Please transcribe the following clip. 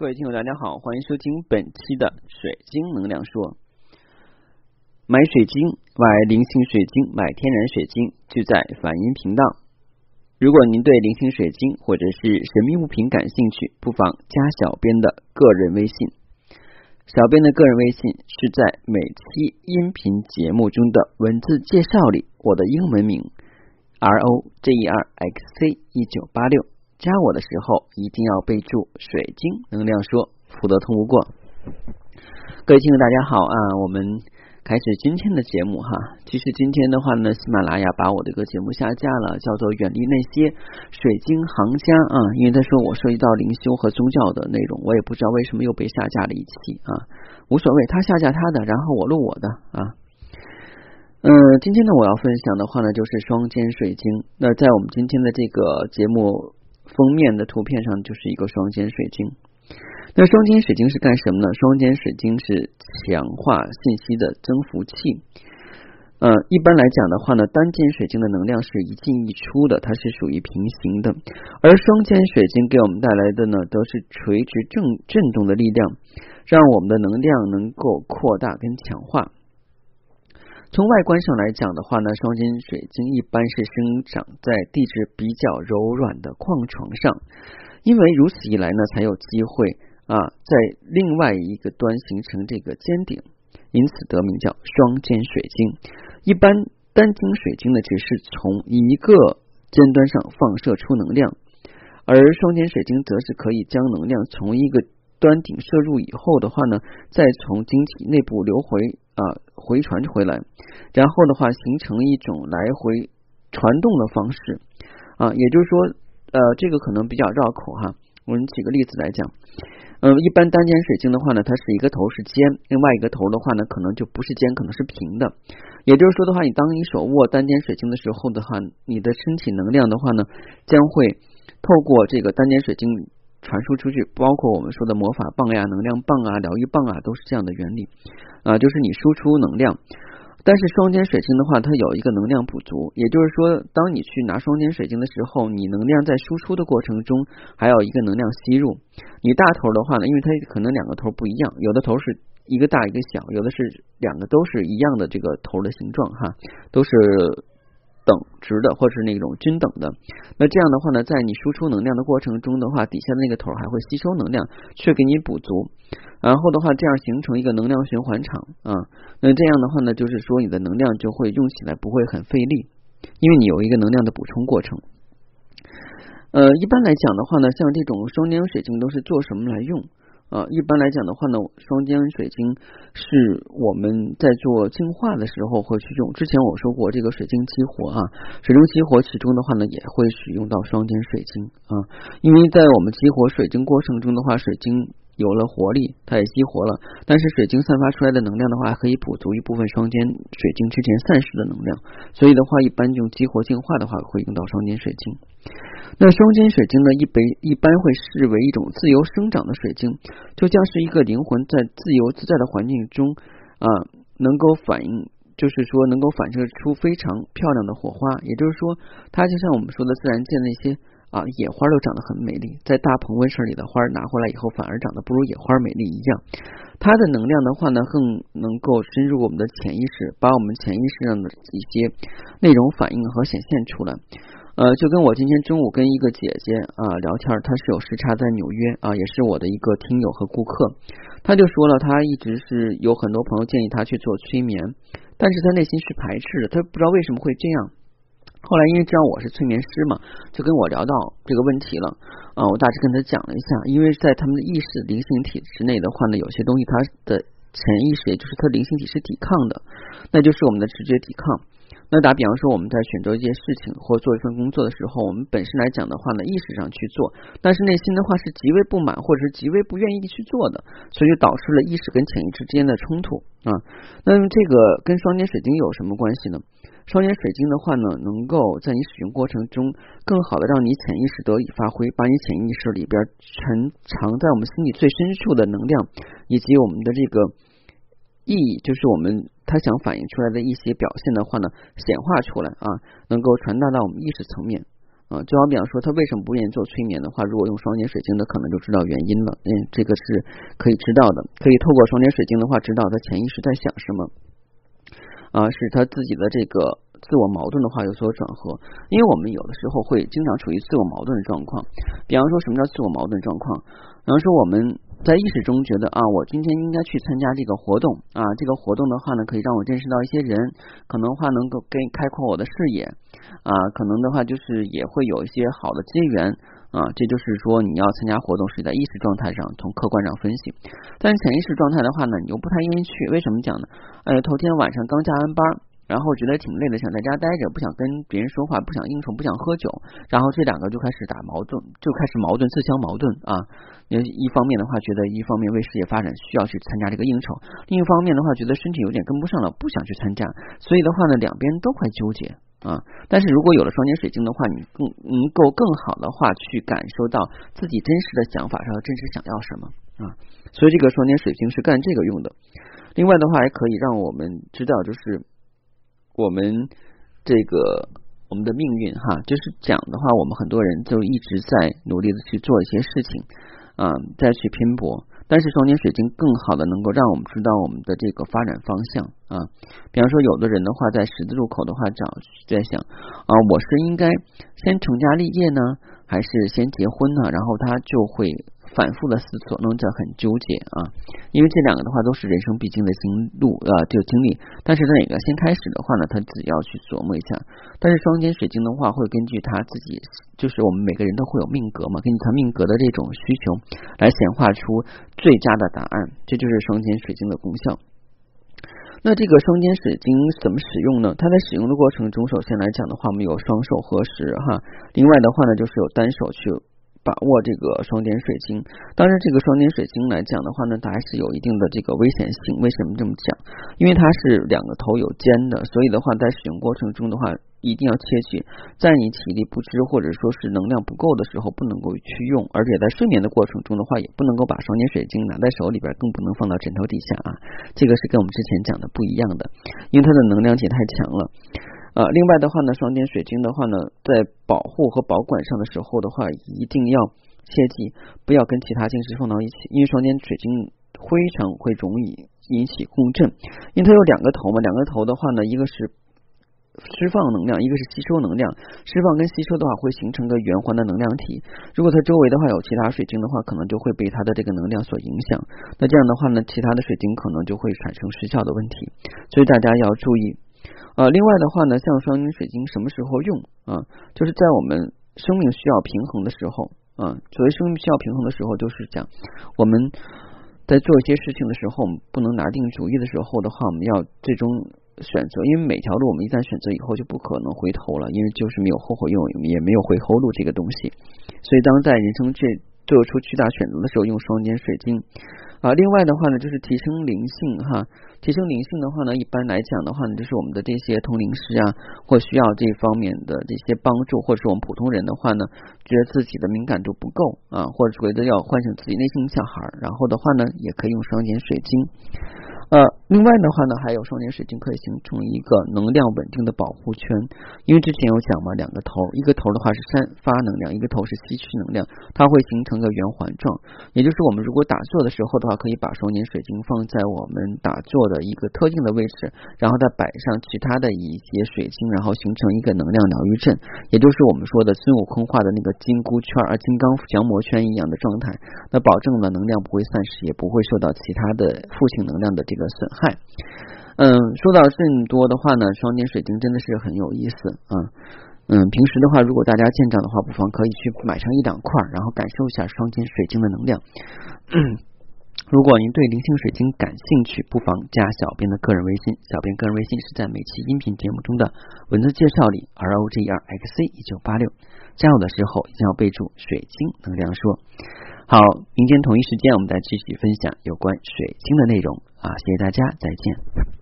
各位听友，大家好，欢迎收听本期的水晶能量说。买水晶，买灵性水晶，买天然水晶，就在反音频道。如果您对灵性水晶或者是神秘物品感兴趣，不妨加小编的个人微信。小编的个人微信是在每期音频节目中的文字介绍里，我的英文名 R O J E R X C 一九八六。加我的时候一定要备注“水晶能量说”，否则通不过。各位听众大家好啊，我们开始今天的节目哈。其实今天的话呢，喜马拉雅把我这个节目下架了，叫做“远离那些水晶行家”啊，因为他说我涉及到灵修和宗教的内容，我也不知道为什么又被下架了一期啊。无所谓，他下架他的，然后我录我的啊。嗯，今天呢，我要分享的话呢，就是双肩水晶。那在我们今天的这个节目。封面的图片上就是一个双尖水晶。那双尖水晶是干什么呢？双尖水晶是强化信息的增幅器。呃，一般来讲的话呢，单尖水晶的能量是一进一出的，它是属于平行的。而双尖水晶给我们带来的呢，都是垂直正震动的力量，让我们的能量能够扩大跟强化。从外观上来讲的话呢，双尖水晶一般是生长在地质比较柔软的矿床上，因为如此一来呢，才有机会啊在另外一个端形成这个尖顶，因此得名叫双尖水晶。一般单晶水晶呢，只是从一个尖端上放射出能量，而双尖水晶则是可以将能量从一个端顶摄入以后的话呢，再从晶体内部流回啊回传回来，然后的话形成一种来回传动的方式啊，也就是说呃这个可能比较绕口哈，我们举个例子来讲，嗯，一般单尖水晶的话呢，它是一个头是尖，另外一个头的话呢，可能就不是尖，可能是平的。也就是说的话，你当你手握单尖水晶的时候的话，你的身体能量的话呢，将会透过这个单尖水晶。传输出去，包括我们说的魔法棒呀、能量棒啊、疗愈棒啊，都是这样的原理啊。就是你输出能量，但是双尖水晶的话，它有一个能量不足，也就是说，当你去拿双尖水晶的时候，你能量在输出的过程中还有一个能量吸入。你大头的话呢，因为它可能两个头不一样，有的头是一个大一个小，有的是两个都是一样的这个头的形状哈，都是。等值的，或者是那种均等的，那这样的话呢，在你输出能量的过程中的话，底下的那个头还会吸收能量，去给你补足，然后的话，这样形成一个能量循环场啊。那这样的话呢，就是说你的能量就会用起来不会很费力，因为你有一个能量的补充过程。呃，一般来讲的话呢，像这种双晶水晶都是做什么来用？啊，一般来讲的话呢，双尖水晶是我们在做净化的时候会去用。之前我说过，这个水晶激活啊，水晶激活其中的话呢，也会使用到双尖水晶啊，因为在我们激活水晶过程中的话，水晶有了活力，它也激活了，但是水晶散发出来的能量的话，可以补足一部分双肩水晶之前散失的能量，所以的话，一般用激活净化的话，会用到双肩水晶。那双肩水晶呢，一般一般会视为一种自由生长的水晶，就像是一个灵魂在自由自在的环境中啊，能够反映，就是说能够反射出非常漂亮的火花。也就是说，它就像我们说的自然界那些啊野花都长得很美丽，在大棚温室里的花拿回来以后，反而长得不如野花美丽一样。它的能量的话呢，更能够深入我们的潜意识，把我们潜意识上的一些内容反映和显现出来。呃，就跟我今天中午跟一个姐姐啊聊天，她是有时差在纽约啊，也是我的一个听友和顾客，她就说了，她一直是有很多朋友建议她去做催眠，但是她内心是排斥的，她不知道为什么会这样。后来因为知道我是催眠师嘛，就跟我聊到这个问题了啊，我大致跟他讲了一下，因为在他们的意识灵性体之内的话呢，有些东西它的潜意识，也就是它灵性体是抵抗的，那就是我们的直觉抵抗。那打比方说，我们在选择一件事情或做一份工作的时候，我们本身来讲的话呢，意识上去做，但是内心的话是极为不满或者是极为不愿意去做的，所以就导致了意识跟潜意识之间的冲突啊。那么这个跟双尖水晶有什么关系呢？双尖水晶的话呢，能够在你使用过程中更好的让你潜意识得以发挥，把你潜意识里边沉藏在我们心里最深处的能量以及我们的这个。意义就是我们他想反映出来的一些表现的话呢，显化出来啊，能够传达到我们意识层面啊，就好比方说他为什么不愿意做催眠的话，如果用双尖水晶的，可能就知道原因了。嗯，这个是可以知道的，可以透过双尖水晶的话，知道他潜意识在想什么，啊，使他自己的这个自我矛盾的话有所转合。因为我们有的时候会经常处于自我矛盾的状况，比方说什么叫自我矛盾状况？比方说我们。在意识中觉得啊，我今天应该去参加这个活动啊，这个活动的话呢，可以让我认识到一些人，可能话能够跟开阔我的视野啊，可能的话就是也会有一些好的机缘啊，这就是说你要参加活动是在意识状态上，从客观上分析，但是潜意识状态的话呢，你又不太愿意去，为什么讲呢？哎，头天晚上刚加完班。然后觉得挺累的，想在家待着，不想跟别人说话，不想应酬，不想喝酒。然后这两个就开始打矛盾，就开始矛盾，自相矛盾啊。一方面的话，觉得一方面为事业发展需要去参加这个应酬，另一方面的话，觉得身体有点跟不上了，不想去参加。所以的话呢，两边都快纠结啊。但是如果有了双节水晶的话，你更能够更好的话去感受到自己真实的想法上真实想要什么啊。所以这个双节水晶是干这个用的。另外的话，还可以让我们知道就是。我们这个我们的命运哈，就是讲的话，我们很多人就一直在努力的去做一些事情啊，再去拼搏。但是双晶水晶更好的能够让我们知道我们的这个发展方向啊。比方说，有的人的话在十字路口的话，找在想啊，我是应该先成家立业呢，还是先结婚呢？然后他就会。反复的思索，弄得很纠结啊，因为这两个的话都是人生必经的经路啊，就经历。但是哪个先开始的话呢，他自己要去琢磨一下。但是双肩水晶的话，会根据他自己，就是我们每个人都会有命格嘛，根据他命格的这种需求来显化出最佳的答案。这就是双肩水晶的功效。那这个双肩水晶怎么使用呢？它在使用的过程中，首先来讲的话，我们有双手合十哈，另外的话呢，就是有单手去。把握这个双点水晶，当然这个双点水晶来讲的话呢，它还是有一定的这个危险性。为什么这么讲？因为它是两个头有尖的，所以的话在使用过程中的话，一定要切记，在你体力不支或者说是能量不够的时候，不能够去用。而且在睡眠的过程中的话，也不能够把双点水晶拿在手里边，更不能放到枕头底下啊。这个是跟我们之前讲的不一样的，因为它的能量体太强了。呃，另外的话呢，双尖水晶的话呢，在保护和保管上的时候的话，一定要切记不要跟其他晶石放到一起，因为双尖水晶非常会容易引起共振，因为它有两个头嘛，两个头的话呢，一个是释放能量，一个是吸收能量，释放跟吸收的话会形成个圆环的能量体，如果它周围的话有其他水晶的话，可能就会被它的这个能量所影响，那这样的话呢，其他的水晶可能就会产生失效的问题，所以大家要注意。呃，另外的话呢，像双晶水晶什么时候用啊？就是在我们生命需要平衡的时候啊。所谓生命需要平衡的时候，就是讲我们在做一些事情的时候，我们不能拿定主意的时候的话，我们要最终选择，因为每条路我们一旦选择以后就不可能回头了，因为就是没有后悔药，也没有回后路这个东西。所以当在人生这做出巨大选择的时候，用双尖水晶啊。另外的话呢，就是提升灵性哈。提升灵性的话呢，一般来讲的话呢，就是我们的这些通灵师啊，或需要这方面的这些帮助，或者是我们普通人的话呢，觉得自己的敏感度不够啊，或者觉得要唤醒自己内心小孩，然后的话呢，也可以用双减水晶。呃，另外的话呢，还有双点水晶可以形成一个能量稳定的保护圈，因为之前有讲嘛，两个头，一个头的话是散发能量，一个头是吸取能量，它会形成个圆环状。也就是我们如果打坐的时候的话，可以把双点水晶放在我们打坐的一个特定的位置，然后再摆上其他的一些水晶，然后形成一个能量疗愈阵，也就是我们说的孙悟空画的那个金箍圈啊、金刚降魔圈一样的状态，那保证了能量不会散失，也不会受到其他的负性能量的这个。的损害，嗯，说到这么多的话呢，双晶水晶真的是很有意思啊，嗯，平时的话，如果大家见长的话，不妨可以去买上一两块，然后感受一下双晶水晶的能量。如果您对灵性水晶感兴趣，不妨加小编的个人微信，小编个人微信是在每期音频节目中的文字介绍里，R O G E R X C 一九八六，加入的时候一定要备注水晶能量说。好，明天同一时间我们再继续分享有关水晶的内容啊！谢谢大家，再见。